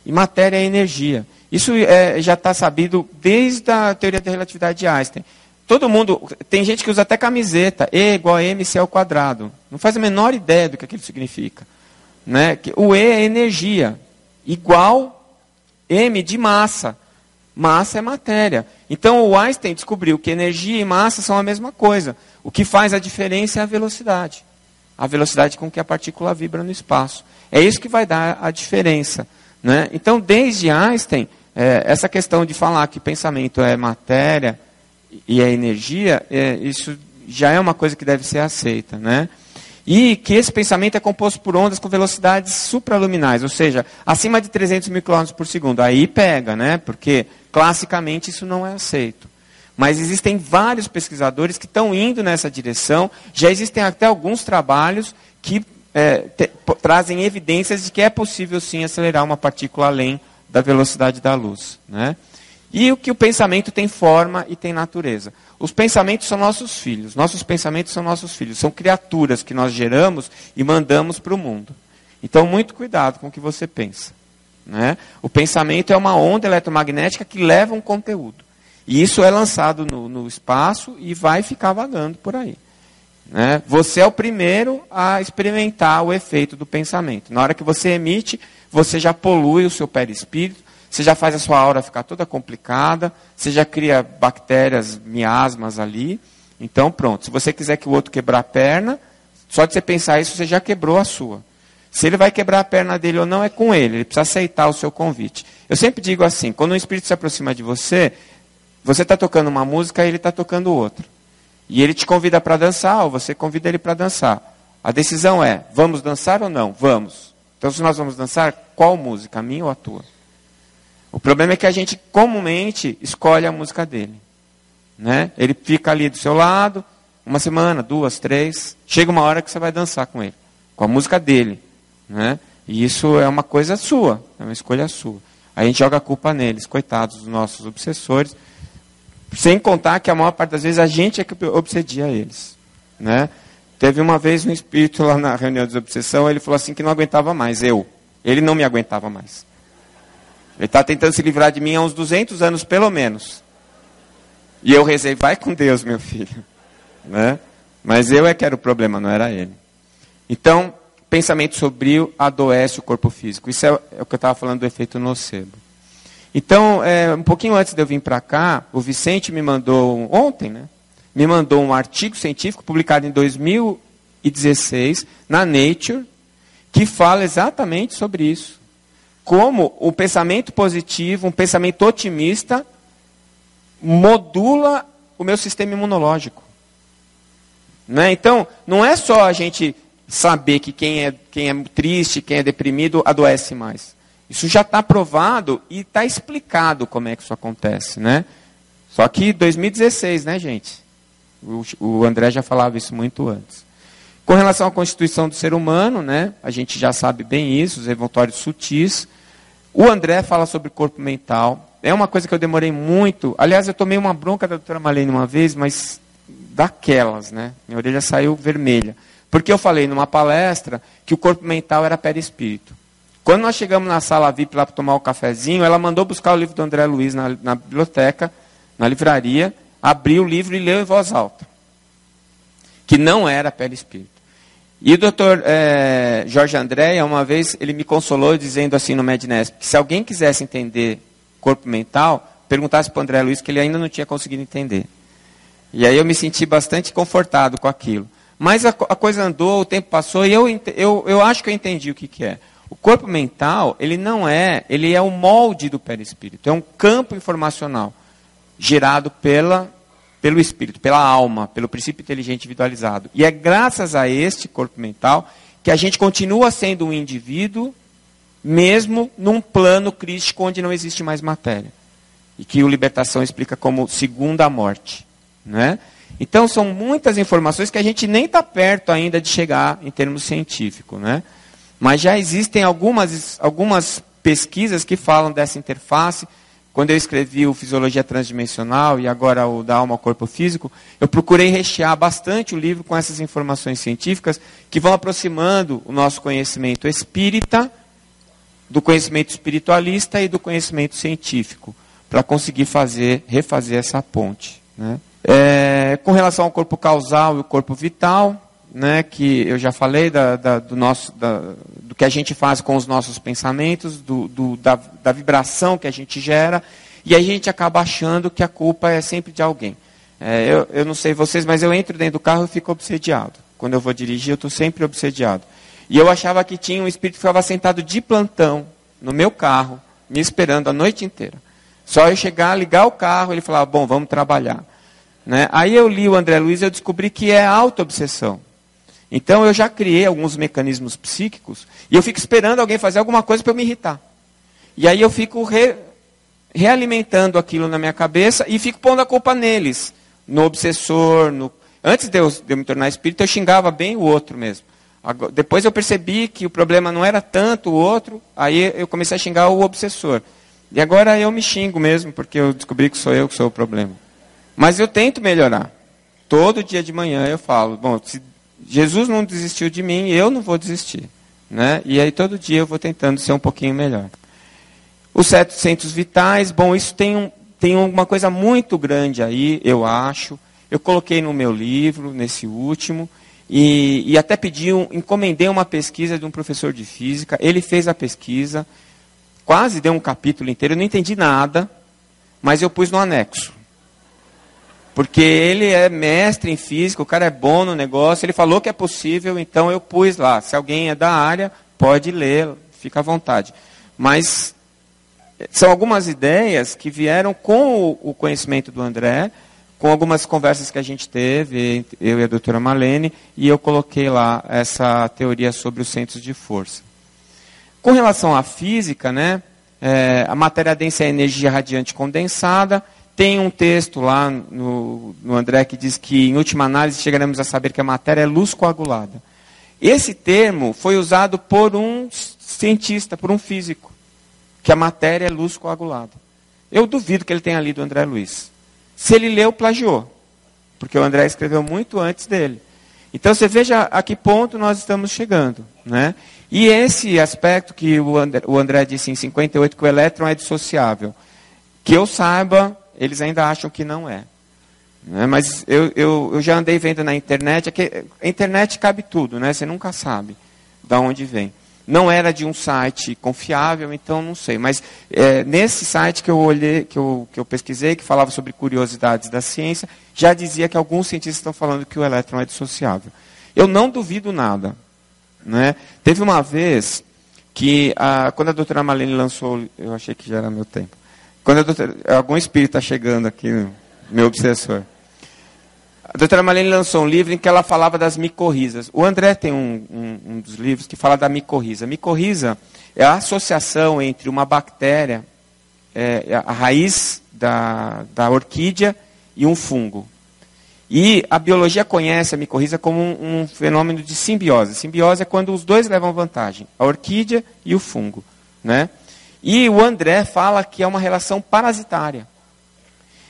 E matéria é energia. Isso é, já está sabido desde a teoria da relatividade de Einstein. Todo mundo, tem gente que usa até camiseta, E igual a MC ao quadrado. Não faz a menor ideia do que aquilo significa. Né? O E é energia igual m de massa. Massa é matéria. Então o Einstein descobriu que energia e massa são a mesma coisa. O que faz a diferença é a velocidade. A velocidade com que a partícula vibra no espaço. É isso que vai dar a diferença. Né? Então, desde Einstein, é, essa questão de falar que pensamento é matéria e é energia, é, isso já é uma coisa que deve ser aceita. Né? E que esse pensamento é composto por ondas com velocidades supraluminais, ou seja, acima de 300 mil km por segundo. Aí pega, né? Porque classicamente isso não é aceito. Mas existem vários pesquisadores que estão indo nessa direção. Já existem até alguns trabalhos que é, te, trazem evidências de que é possível sim acelerar uma partícula além da velocidade da luz. Né? E o que o pensamento tem forma e tem natureza. Os pensamentos são nossos filhos. Nossos pensamentos são nossos filhos. São criaturas que nós geramos e mandamos para o mundo. Então, muito cuidado com o que você pensa. Né? O pensamento é uma onda eletromagnética que leva um conteúdo. E isso é lançado no, no espaço e vai ficar vagando por aí. Né? Você é o primeiro a experimentar o efeito do pensamento. Na hora que você emite, você já polui o seu perispírito, você já faz a sua aura ficar toda complicada, você já cria bactérias, miasmas ali. Então, pronto. Se você quiser que o outro quebrar a perna, só de você pensar isso, você já quebrou a sua. Se ele vai quebrar a perna dele ou não, é com ele. Ele precisa aceitar o seu convite. Eu sempre digo assim: quando um espírito se aproxima de você, você está tocando uma música e ele está tocando outra. E ele te convida para dançar, ou você convida ele para dançar. A decisão é: vamos dançar ou não? Vamos. Então, se nós vamos dançar, qual música? A minha ou a tua? O problema é que a gente comumente escolhe a música dele. Né? Ele fica ali do seu lado, uma semana, duas, três. Chega uma hora que você vai dançar com ele, com a música dele. Né? E isso é uma coisa sua, é uma escolha sua. A gente joga a culpa neles, coitados dos nossos obsessores. Sem contar que a maior parte das vezes a gente é que obsedia eles. Né? Teve uma vez um espírito lá na reunião de obsessão, ele falou assim que não aguentava mais, eu. Ele não me aguentava mais. Ele está tentando se livrar de mim há uns 200 anos, pelo menos. E eu rezei, vai com Deus, meu filho. [LAUGHS] Né? Mas eu é que era o problema, não era ele. Então, pensamento sombrio adoece o corpo físico. Isso é, é o que eu estava falando do efeito nocebo. Então, é, um pouquinho antes de eu vir para cá, o Vicente me mandou, ontem, né? Me mandou um artigo científico publicado em 2016 na Nature, que fala exatamente sobre isso. Como o pensamento positivo, um pensamento otimista, modula o meu sistema imunológico. Né? Então, não é só a gente saber que quem é, quem é triste, quem é deprimido, adoece mais. Isso já está provado e está explicado como é que isso acontece, né? Só que 2016, né, gente? O, o, André já falava isso muito antes. Com relação à constituição do ser humano, né? A gente já sabe bem isso, os revoltórios sutis. O André fala sobre corpo mental. É uma coisa que eu demorei muito. Aliás, eu tomei uma bronca da doutora Malene uma vez, mas daquelas, né? Minha orelha saiu vermelha. Porque eu falei numa palestra que o corpo mental era perispírito. Quando nós chegamos na sala VIP lá para tomar o cafezinho, ela mandou buscar o livro do André Luiz na, na biblioteca, na livraria, abriu o livro e leu em voz alta. Que não era perispírito. E o doutor é, Jorge Andréia, uma vez, ele me consolou dizendo assim no Mednesp, que se alguém quisesse entender corpo mental, perguntasse para o André Luiz que ele ainda não tinha conseguido entender. E aí eu me senti bastante confortado com aquilo. Mas a, a coisa andou, o tempo passou e eu, eu, eu acho que eu entendi o que, que é. O corpo mental, ele não é, ele é o molde do perispírito, é um campo informacional gerado pela, pelo espírito, pela alma, pelo princípio inteligente individualizado. E é graças a este corpo mental que a gente continua sendo um indivíduo, mesmo num plano crístico onde não existe mais matéria. E que o Libertação explica como segunda morte. Né? Então, são muitas informações que a gente nem está perto ainda de chegar em termos científicos. Né? Mas já existem algumas, algumas pesquisas que falam dessa interface. Quando eu escrevi o Fisiologia Transdimensional e agora o da Alma ao Corpo Físico, eu procurei rechear bastante o livro com essas informações científicas que vão aproximando o nosso conhecimento espírita do conhecimento espiritualista e do conhecimento científico, para conseguir fazer, refazer essa ponte. Né? É, com relação ao corpo causal e o corpo vital, né, que eu já falei da, da, do, nosso, da, do que a gente faz com os nossos pensamentos, do, do, da, da vibração que a gente gera, e a gente acaba achando que a culpa é sempre de alguém. É, eu, eu não sei vocês, mas eu entro dentro do carro e fico obsediado. Quando eu vou dirigir, eu estou sempre obsediado. E eu achava que tinha um espírito que ficava sentado de plantão no meu carro, me esperando a noite inteira. Só eu chegar, ligar o carro, ele falava, bom, vamos trabalhar. Né? Aí eu li o André Luiz e eu descobri que é auto-obsessão. Então eu já criei alguns mecanismos psíquicos e eu fico esperando alguém fazer alguma coisa para eu me irritar. E aí eu fico re, realimentando aquilo na minha cabeça e fico pondo a culpa neles, no obsessor. No... Antes de eu, de eu me tornar espírita, eu xingava bem o outro mesmo. Agora, depois eu percebi que o problema não era tanto o outro, aí eu comecei a xingar o obsessor. E agora eu me xingo mesmo, porque eu descobri que sou eu que sou o problema. Mas eu tento melhorar. Todo dia de manhã eu falo, bom, se Jesus não desistiu de mim, eu não vou desistir. Né? E aí todo dia eu vou tentando ser um pouquinho melhor. Os 700 vitais, bom, isso tem um, tem uma coisa muito grande aí, eu acho. Eu coloquei no meu livro, nesse último, e, e até pedi, um, encomendei uma pesquisa de um professor de física. Ele fez a pesquisa, quase deu um capítulo inteiro, eu não entendi nada, mas eu pus no anexo. Porque ele é mestre em física, o cara é bom no negócio, ele falou que é possível, então eu pus lá. Se alguém é da área, pode ler, fica à vontade. Mas são algumas ideias que vieram com o conhecimento do André, com algumas conversas que a gente teve, eu e a doutora Malene, e eu coloquei lá essa teoria sobre os centros de força. Com relação à física, né, é, a matéria densa é energia radiante condensada. Tem um texto lá no, no André que diz que, em última análise, chegaremos a saber que a matéria é luz coagulada. Esse termo foi usado por um cientista, por um físico que a matéria é luz coagulada. Eu duvido que ele tenha lido André Luiz. Se ele leu, plagiou. Porque o André escreveu muito antes dele. Então você veja a que ponto nós estamos chegando. Né? E esse aspecto que o André, o André disse em 58, que o elétron é dissociável. Que eu saiba, eles ainda acham que não é. Né? Mas eu, eu, eu já andei vendo na internet, é que a internet cabe tudo, né? você nunca sabe de onde vem. Não era de um site confiável, então não sei. Mas é, nesse site que eu olhei, que eu, que eu pesquisei, que falava sobre curiosidades da ciência, já dizia que alguns cientistas estão falando que o elétron é dissociável. Eu não duvido nada. Né? Teve uma vez que, a, quando a doutora Malene lançou, eu achei que já era meu tempo. Quando doutora, algum espírito está chegando aqui, meu obsessor. A doutora Marlene lançou um livro em que ela falava das micorrizas. O André tem um, um, um dos livros que fala da micorriza. Micorriza é a associação entre uma bactéria, é, é, a raiz da, da orquídea e um fungo. E a biologia conhece a micorriza como um, um, fenômeno de simbiose. Simbiose é quando os dois levam vantagem, a orquídea e o fungo. Né? E o André fala que é uma relação parasitária.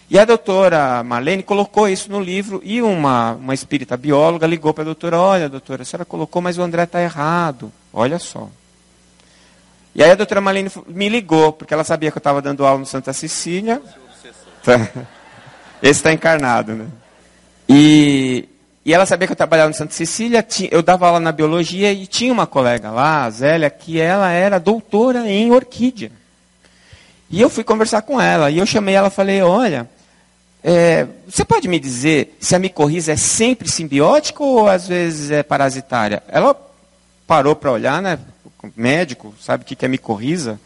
E a doutora Marlene colocou isso no livro e uma, uma espírita bióloga ligou para a doutora, olha, doutora, a senhora colocou, mas o André está errado. Olha só. E aí a doutora Marlene me ligou, porque ela sabia que eu estava dando aula no Santa Cecília. [LAUGHS] Esse está encarnado, né? E, e ela sabia que eu trabalhava no Santa Cecília, eu dava aula na biologia e tinha uma colega lá, a Zélia, que ela era doutora em orquídea. E eu fui conversar com ela, e eu chamei ela e falei, olha, é, você pode me dizer se a micorriza é sempre simbiótica ou às vezes é parasitária? Ela parou para olhar, né? Médico, sabe o que é micorriza?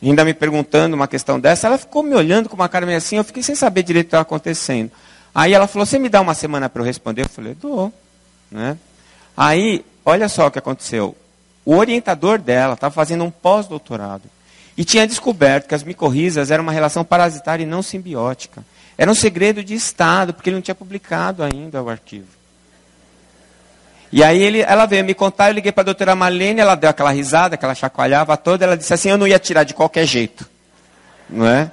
Ainda me perguntando uma questão dessa, ela ficou me olhando com uma cara meio assim, eu fiquei sem saber direito o que estava acontecendo. Aí ela falou, você me dá uma semana para eu responder? Eu falei, dou. Né? Aí, olha só o que aconteceu. O orientador dela estava fazendo um pós-doutorado e tinha descoberto que as micorrizas eram uma relação parasitária e não simbiótica. Era um segredo de Estado, porque ele não tinha publicado ainda o arquivo. E aí ele, ela veio me contar, eu liguei para a doutora Marlene, ela deu aquela risada, que ela chacoalhava toda, ela disse assim, eu não ia tirar de qualquer jeito. Não é?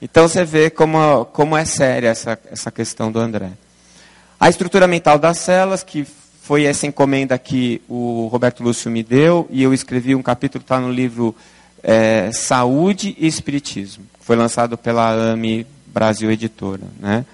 Então você vê como, como é séria essa, essa questão do André. A estrutura mental das células, que foi essa encomenda que o Roberto Lúcio me deu, e eu escrevi um capítulo, está no livro é, Saúde e Espiritismo. Foi lançado pela AME Brasil Editora, né?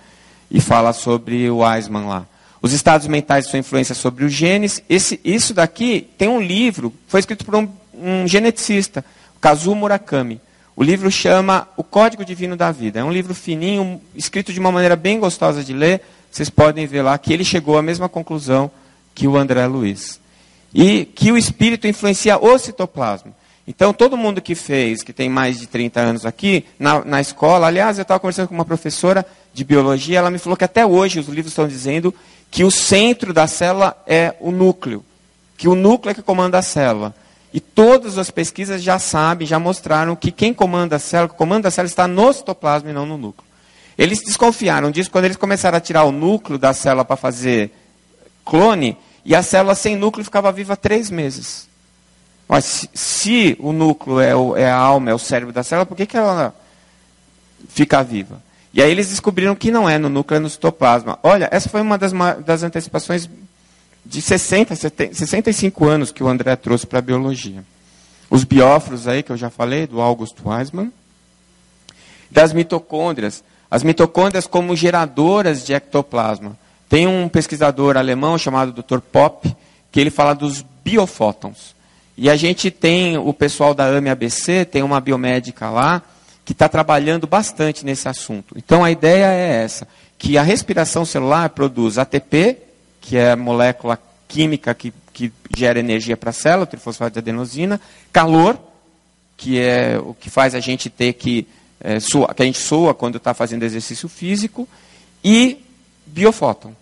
E fala sobre o Eisman lá. Os estados mentais e sua influência sobre os genes. Esse, isso daqui tem um livro, foi escrito por um, um geneticista, Kazuo Murakami. O livro chama O Código Divino da Vida. É um livro fininho, escrito de uma maneira bem gostosa de ler. Vocês podem ver lá que ele chegou à mesma conclusão que o André Luiz. E que o espírito influencia o citoplasma. Então, todo mundo que fez, que tem mais de 30 anos aqui, na, na escola, aliás, eu estava conversando com uma professora de biologia, ela me falou que até hoje os livros estão dizendo que o centro da célula é o núcleo, que o núcleo é que comanda a célula. E todas as pesquisas já sabem, já mostraram que quem comanda a célula, o comando da célula está no citoplasma e não no núcleo. Eles desconfiaram disso quando eles começaram a tirar o núcleo da célula para fazer clone, e a célula sem núcleo ficava viva três meses. Mas se, se o núcleo é, o, é, a alma, é o cérebro da célula, por que, que ela fica viva? E aí eles descobriram que não é no núcleo, é no citoplasma. Olha, essa foi uma das, das antecipações de 60, 70, 65 anos que o André trouxe para a biologia. Os bióforos aí, que eu já falei, do August Weismann. das mitocôndrias. As mitocôndrias como geradoras de ectoplasma. Tem um pesquisador alemão chamado Dr. Popp, que ele fala dos biofótons. E a gente tem o pessoal da AME ABC, tem uma biomédica lá, que está trabalhando bastante nesse assunto. Então a ideia é essa, que a respiração celular produz ATP, que é a molécula química que, que gera energia para a célula, trifosfato de adenosina, calor, que é o que faz a gente ter que, é, que a gente soa quando está fazendo exercício físico, e biofóton.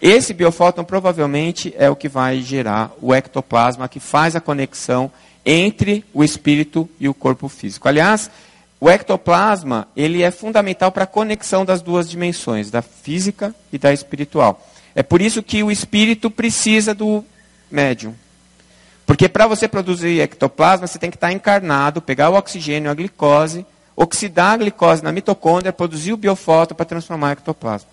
Esse biofóton provavelmente é o que vai gerar o ectoplasma, que faz a conexão entre o espírito e o corpo físico. Aliás, o ectoplasma ele é fundamental para a conexão das duas dimensões, da física e da espiritual. É por isso que o espírito precisa do médium. Porque para você produzir ectoplasma, você tem que estar encarnado, pegar o oxigênio, a glicose, oxidar a glicose na mitocôndria, produzir o biofóton para transformar o ectoplasma.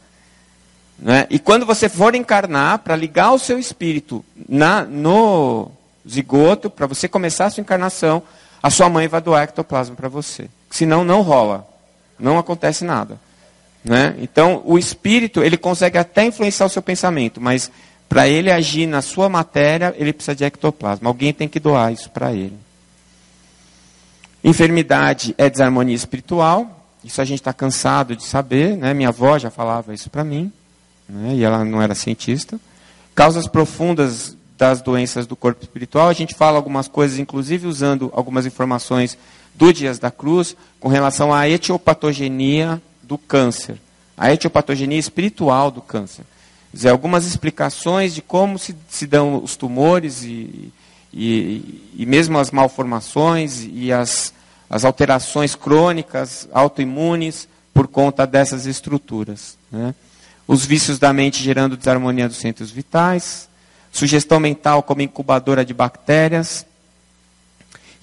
Né? E quando você for encarnar, para ligar o seu espírito na, no zigoto, para você começar a sua encarnação, a sua mãe vai doar ectoplasma para você. Senão, não rola. Não acontece nada. Né? Então, o espírito, ele consegue até influenciar o seu pensamento, mas para ele agir na sua matéria, ele precisa de ectoplasma. Alguém tem que doar isso para ele. Enfermidade é desarmonia espiritual. Isso a gente está cansado de saber. Né? Minha avó já falava isso para mim né, e ela não era cientista. Causas profundas das doenças do corpo espiritual, a gente fala algumas coisas, inclusive usando algumas informações do Dias da Cruz, com relação à etiopatogenia do câncer, a etiopatogenia espiritual do câncer. Quer dizer, algumas explicações de como se, se dão os tumores e, e, e mesmo as malformações e as, as alterações crônicas, autoimunes, por conta dessas estruturas. Né? os vícios da mente gerando desarmonia dos centros vitais, sugestão mental como incubadora de bactérias,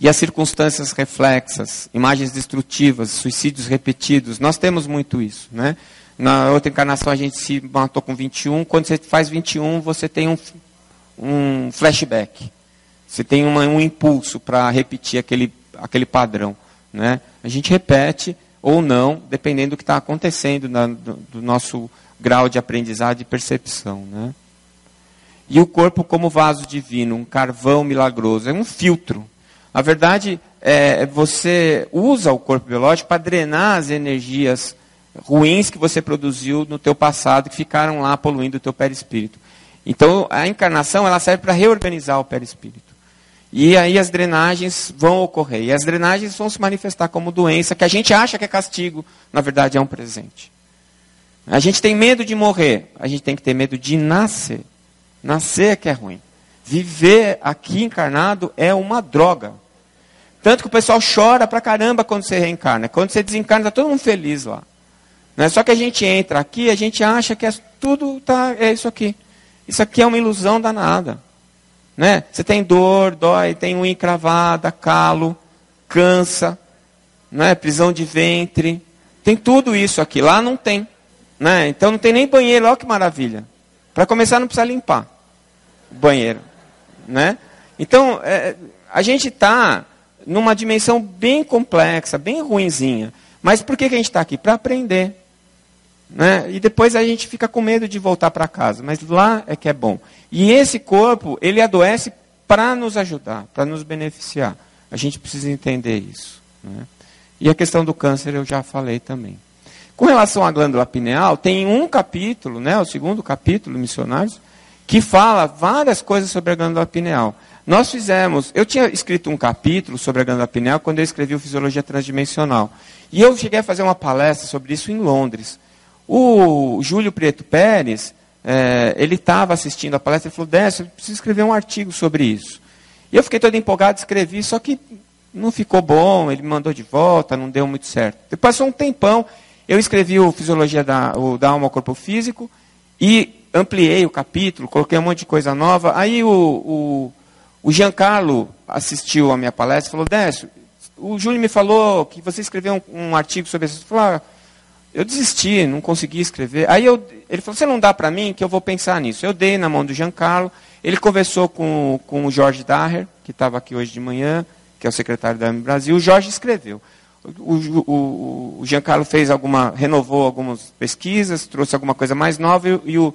e as circunstâncias reflexas, imagens destrutivas, suicídios repetidos. Nós temos muito isso. Né? Na outra encarnação a gente se matou com 21, quando você faz 21 você tem um, um flashback. Você tem uma, um impulso para repetir aquele, aquele padrão. Né? A gente repete ou não, dependendo do que está acontecendo na, do, do nosso grau de aprendizado e percepção. Né? E o corpo como vaso divino, um carvão milagroso, é um filtro. Na verdade, é, você usa o corpo biológico para drenar as energias ruins que você produziu no teu passado, que ficaram lá poluindo o teu perispírito. Então, a encarnação ela serve para reorganizar o perispírito. E aí as drenagens vão ocorrer. E as drenagens vão se manifestar como doença, que a gente acha que é castigo, na verdade é um presente. A gente tem medo de morrer, a gente tem que ter medo de nascer. Nascer é que é ruim. Viver aqui encarnado é uma droga. Tanto que o pessoal chora pra caramba quando você reencarna. Quando você desencarna, está todo mundo feliz lá. Né? Só que a gente entra aqui, a gente acha que é, tudo tá, é isso aqui. Isso aqui é uma ilusão danada. Né? Você tem dor, dói, tem unha encravada, calo, cansa, né? prisão de ventre. Tem tudo isso aqui. Lá não tem. Né? Então não tem nem banheiro, olha que maravilha. Para começar, não precisa limpar o banheiro. Né? Então, é, a gente está numa dimensão bem complexa, bem ruinzinha. Mas por que, que a gente está aqui? Para aprender. Né? E depois a gente fica com medo de voltar para casa. Mas lá é que é bom. E esse corpo, ele adoece para nos ajudar, para nos beneficiar. A gente precisa entender isso. Né? E a questão do câncer eu já falei também. Com relação à glândula pineal, tem um capítulo, né, o segundo capítulo, Missionários, que fala várias coisas sobre a glândula pineal. Nós fizemos, eu tinha escrito um capítulo sobre a glândula pineal quando eu escrevi o Fisiologia Transdimensional. E eu cheguei a fazer uma palestra sobre isso em Londres. O Júlio Preto Pérez, é, ele estava assistindo a palestra e falou, Décio, eu preciso escrever um artigo sobre isso. E eu fiquei todo empolgado, escrevi, só que não ficou bom, ele me mandou de volta, não deu muito certo. Depois passou um tempão, eu escrevi o Fisiologia da, o, da Alma ao Corpo Físico e ampliei o capítulo, coloquei um monte de coisa nova. Aí o, o, o Giancarlo assistiu a minha palestra e falou, Décio, o Júlio me falou que você escreveu um, um artigo sobre isso. Eu, falei, ah, eu desisti, não consegui escrever. Aí eu, ele falou, você não dá para mim que eu vou pensar nisso. Eu dei na mão do Giancarlo, ele conversou com, com o Jorge Daher, que estava aqui hoje de manhã, que é o secretário da Brasil. O Jorge escreveu. o, o, o Giancarlo fez alguma, renovou algumas pesquisas, trouxe alguma coisa mais nova e, e o,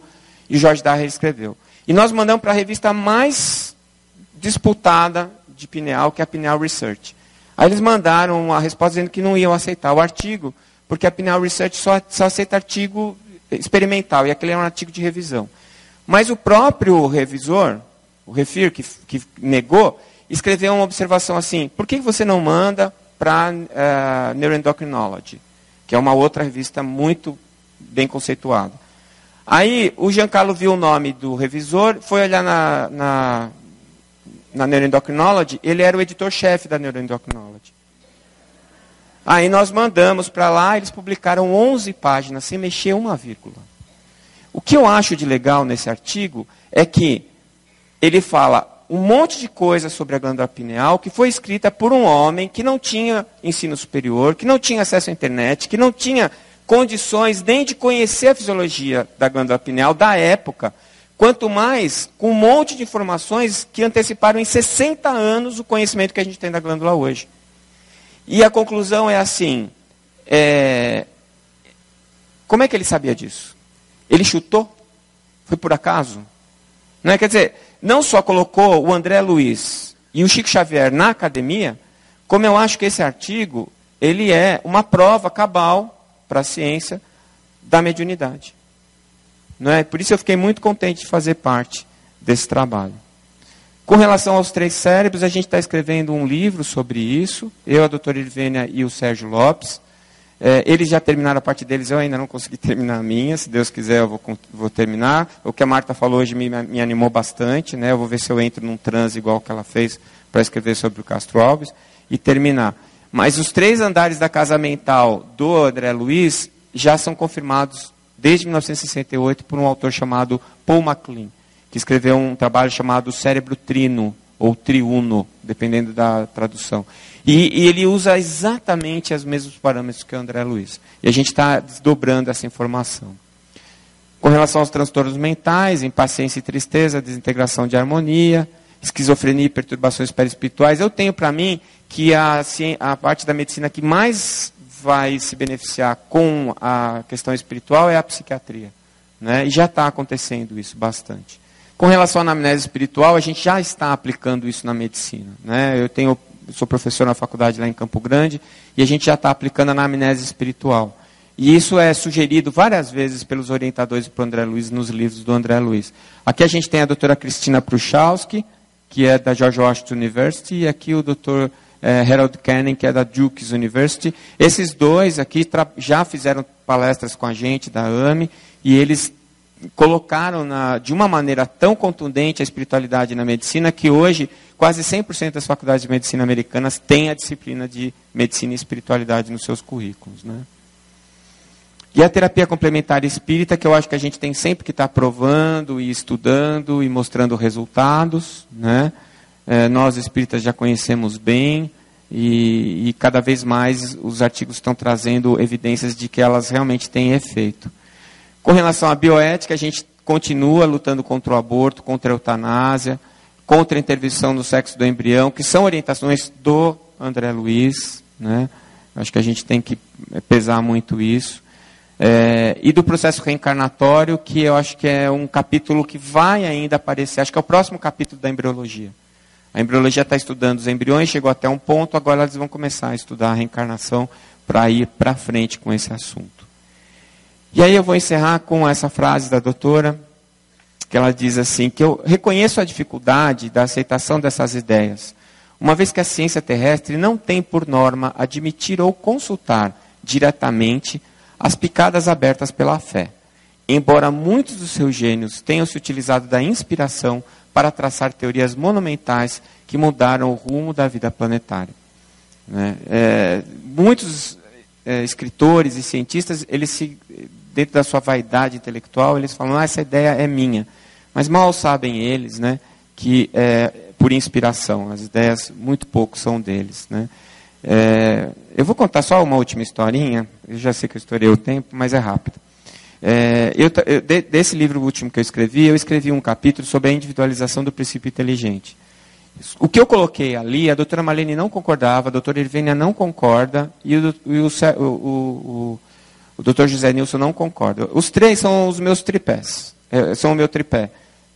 e Jorge Darre escreveu. E nós mandamos para a revista mais disputada de Pineal, que é a Pineal Research. Aí eles mandaram a resposta dizendo que não iam aceitar o artigo, porque a Pineal Research só, só aceita artigo experimental, e aquele é um artigo de revisão. Mas o próprio revisor, o Refir, que, que negou, escreveu uma observação assim: por que você não manda para uh, eh, Neuroendocrinology, que é uma outra revista muito bem conceituada? Aí o Giancarlo viu o nome do revisor, foi olhar na, na, na Neuroendocrinology, ele era o editor-chefe da Neuroendocrinology. Aí nós mandamos para lá, eles publicaram 11 páginas, sem mexer uma vírgula. O que eu acho de legal nesse artigo é que ele fala um monte de coisa sobre a glândula pineal que foi escrita por um homem que não tinha ensino superior, que não tinha acesso à internet, que não tinha condições nem de conhecer a fisiologia da glândula pineal da época, quanto mais com um monte de informações que anteciparam em 60 anos o conhecimento que a gente tem da glândula hoje. E a conclusão é assim: é... como é que ele sabia disso? Ele chutou? Foi por acaso? Não é? Quer dizer, não só colocou o André Luiz e o Chico Xavier na academia, como eu acho que esse artigo ele é uma prova cabal para a ciência da mediunidade. Não é? Por isso eu fiquei muito contente de fazer parte desse trabalho. Com relação aos três cérebros, a gente está escrevendo um livro sobre isso, eu, a doutora Irvênia e o Sérgio Lopes. É, eles já terminaram a parte deles, eu ainda não consegui [LAUGHS] terminar a minha, se Deus quiser eu vou, vou terminar. O que a Marta falou hoje me, me, animou bastante, né? eu vou ver se eu entro num transe igual que ela fez para escrever sobre o Castro Alves e terminar. Mas os três andares da casa mental do André Luiz já são confirmados desde 1968 por um autor chamado Paul MacLean que escreveu um trabalho chamado Cérebro Trino, ou Triuno, dependendo da tradução. E, e ele usa exatamente os mesmos parâmetros que o André Luiz. E a gente está desdobrando essa informação. Com relação aos transtornos mentais, impaciência e tristeza, desintegração de harmonia, esquizofrenia e perturbações perispirituais, eu tenho para mim que a, a parte da medicina que mais vai se beneficiar com a questão espiritual é a psiquiatria. Né? E já está acontecendo isso bastante. Com relação à anamnese espiritual, a gente já está aplicando isso na medicina. Né? Eu tenho, sou professor na faculdade lá em Campo Grande e a gente já está aplicando a anamnese espiritual. E isso é sugerido várias vezes pelos orientadores do André Luiz nos livros do André Luiz. Aqui a gente tem a doutora Cristina Pruchowski, que é da George Washington University, e aqui o doutor eh, Harold Cannon, que é da Duke's University. Esses dois aqui já fizeram palestras com a gente da AME, e eles colocaram na, de uma maneira tão contundente a espiritualidade na medicina que hoje quase 100% das faculdades de medicina americanas têm a disciplina de medicina e espiritualidade nos seus currículos. Né? E a terapia complementar espírita, que eu acho que a gente tem sempre que estar provando e estudando e mostrando resultados. Né? É, nós espíritas já conhecemos bem e, e cada vez mais os artigos estão trazendo evidências de que elas realmente têm efeito. Com relação à bioética, a gente continua lutando contra o aborto, contra a eutanásia, contra a intervenção no sexo do embrião, que são orientações do André Luiz. Né? Acho que a gente tem que pesar muito isso. É, e do processo reencarnatório, que eu acho que é um capítulo que vai ainda aparecer, acho que é o próximo capítulo da embriologia. A embriologia está estudando os embriões, chegou até um ponto, agora eles vão começar a estudar a reencarnação para ir para frente com esse assunto. E aí eu vou encerrar com essa frase da doutora, que ela diz assim: que eu reconheço a dificuldade da aceitação dessas ideias, uma vez que a ciência terrestre não tem por norma admitir ou consultar diretamente as picadas abertas pela fé, embora muitos dos seus gênios tenham se utilizado da inspiração para traçar teorias monumentais que mudaram o rumo da vida planetária. Né? É, muitos é, escritores e cientistas eles se dentro da sua vaidade intelectual, eles falam, ah, essa ideia é minha. Mas mal sabem eles, né, que é por inspiração, as ideias muito pouco são deles, né. É, eu vou contar só uma última historinha, eu já sei que eu estourei o tempo, mas é rápido. É, eu, eu, desse livro último que eu escrevi, eu escrevi um capítulo sobre a individualização do princípio inteligente. O que eu coloquei ali, a doutora Marlene não concordava, a doutora Irvênia não concorda e o, e o, o, o, o doutor José Nilson não concorda. Os três são os meus tripés, é, são o meu tripé.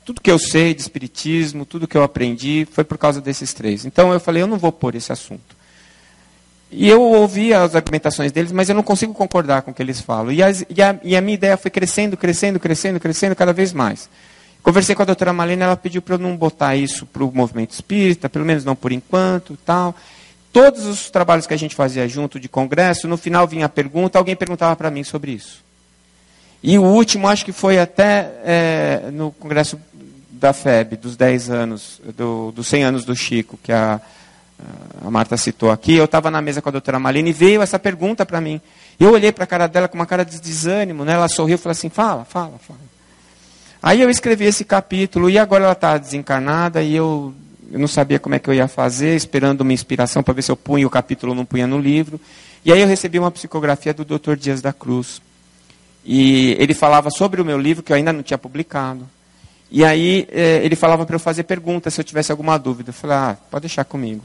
Tudo que eu sei de espiritismo, tudo que eu aprendi, foi por causa desses três. Então eu falei, eu não vou pôr esse assunto. E eu ouvi as argumentações deles, mas eu não consigo concordar com o que eles falam. E, as, e, a, e a minha ideia foi crescendo, crescendo, crescendo, crescendo cada vez mais. Conversei com a doutora Malena, ela pediu para eu não botar isso para o movimento espírita, pelo menos não por enquanto, tal. Todos os trabalhos que a gente fazia junto de congresso, no final vinha a pergunta, alguém perguntava para mim sobre isso. E o último, acho que foi até é, no congresso da FEB, dos 10 anos, do, dos 100 anos do Chico, que a, a Marta citou aqui, eu estava na mesa com a doutora Malene e veio essa pergunta para mim. Eu olhei para a cara dela com uma cara de desânimo, né? ela sorriu e falou assim, fala, fala, fala. Aí eu escrevi esse capítulo e agora ela está desencarnada e eu, eu não sabia como é que eu ia fazer, esperando uma inspiração para ver se eu punha o capítulo ou não punha no livro. E aí eu recebi uma psicografia do Dr. Dias da Cruz. E ele falava sobre o meu livro, que eu ainda não tinha publicado. E aí eh, ele falava para eu fazer perguntas se eu tivesse alguma dúvida. Eu falei, ah, pode deixar comigo.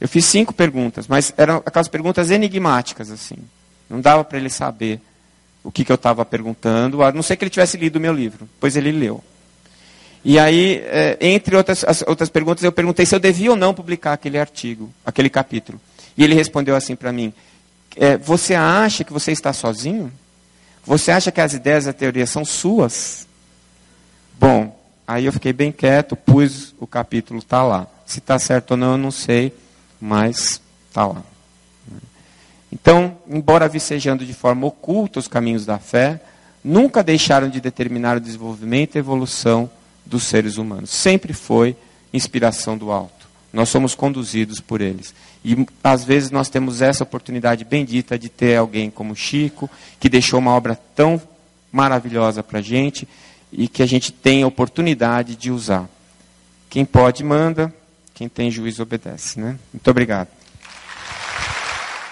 Eu fiz cinco perguntas, mas eram aquelas perguntas enigmáticas, assim. Não dava para ele saber o que, que eu estava perguntando, a não ser que ele tivesse lido o meu livro, pois ele leu. E aí, é, entre outras, as, outras perguntas, eu perguntei se eu devia ou não publicar aquele artigo, aquele capítulo. E ele respondeu assim para mim: é, Você acha que você está sozinho? Você acha que as ideias da teoria são suas? Bom, aí eu fiquei bem quieto, pus o capítulo, está lá. Se está certo ou não, eu não sei, mas está lá. Então, embora vicejando de forma oculta os caminhos da fé, nunca deixaram de determinar o desenvolvimento e evolução dos seres humanos. Sempre foi inspiração do alto. Nós somos conduzidos por eles. E às vezes nós temos essa oportunidade bendita de ter alguém como Chico, que deixou uma obra tão maravilhosa para a gente e que a gente tem a oportunidade de usar. Quem pode, manda. Quem tem juízo, obedece. Né? Muito obrigado.